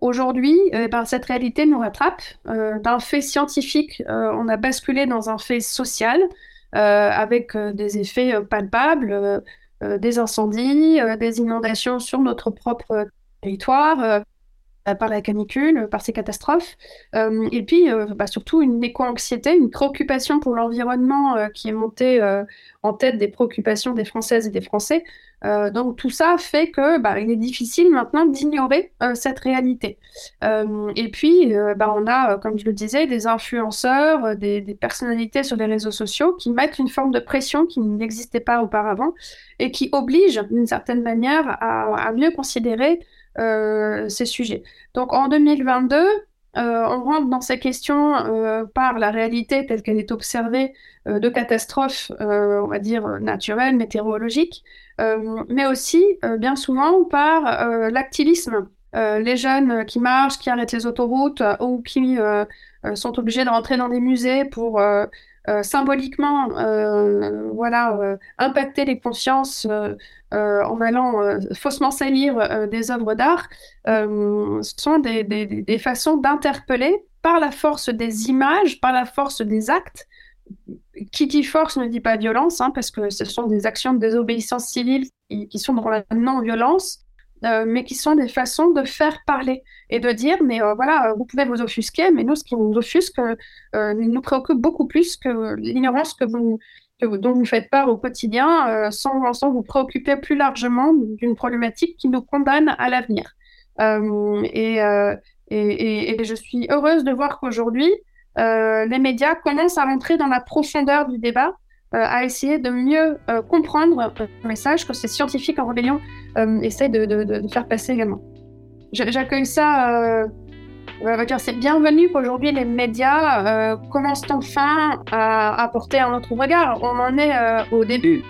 Aujourd'hui, ben, cette réalité nous rattrape. D'un fait scientifique, on a basculé dans un fait social avec des effets palpables, des incendies, des inondations sur notre propre territoire, euh, par la canicule, par ces catastrophes, euh, et puis euh, bah, surtout une éco-anxiété, une préoccupation pour l'environnement qui est montée en tête des préoccupations des Françaises et des Français. donc tout ça fait que bah, il est difficile maintenant d'ignorer cette réalité. et puis bah, on a, comme je le disais, des influenceurs, des, personnalités sur les réseaux sociaux qui mettent une forme de pression qui n'existait pas auparavant et qui obligent d'une certaine manière à mieux considérer euh, ces sujets. Donc en 2022, euh, on rentre dans ces questions euh, par la réalité telle qu'elle est observée de catastrophes, on va dire, naturelles, météorologiques, mais aussi bien souvent par l'activisme. les jeunes qui marchent, qui arrêtent les autoroutes ou qui sont obligés de rentrer dans des musées pour symboliquement voilà, impacter les consciences euh, en allant euh, faussement salir euh, des œuvres d'art, ce sont des, façons d'interpeller par la force des images, par la force des actes. Qui dit force ne dit pas violence, hein, parce que ce sont des actions de désobéissance civile qui, sont dans la non-violence, mais qui sont des façons de faire parler et de dire, mais voilà, vous pouvez vous offusquer, mais nous, ce qui nous offusque nous préoccupe beaucoup plus que l'ignorance que vous, dont vous faites part au quotidien euh, sans, sans, vous préoccuper plus largement d'une problématique qui nous condamne à l'avenir. Euh, euh, et, je suis heureuse de voir qu'aujourd'hui, les médias commencent à rentrer dans la profondeur du débat, à essayer de mieux comprendre le message que ces scientifiques en rébellion essaient de, faire passer également. J'accueille ça c'est bienvenu qu'aujourd'hui les médias euh, commencent enfin à apporter un autre regard. On en est euh, au début.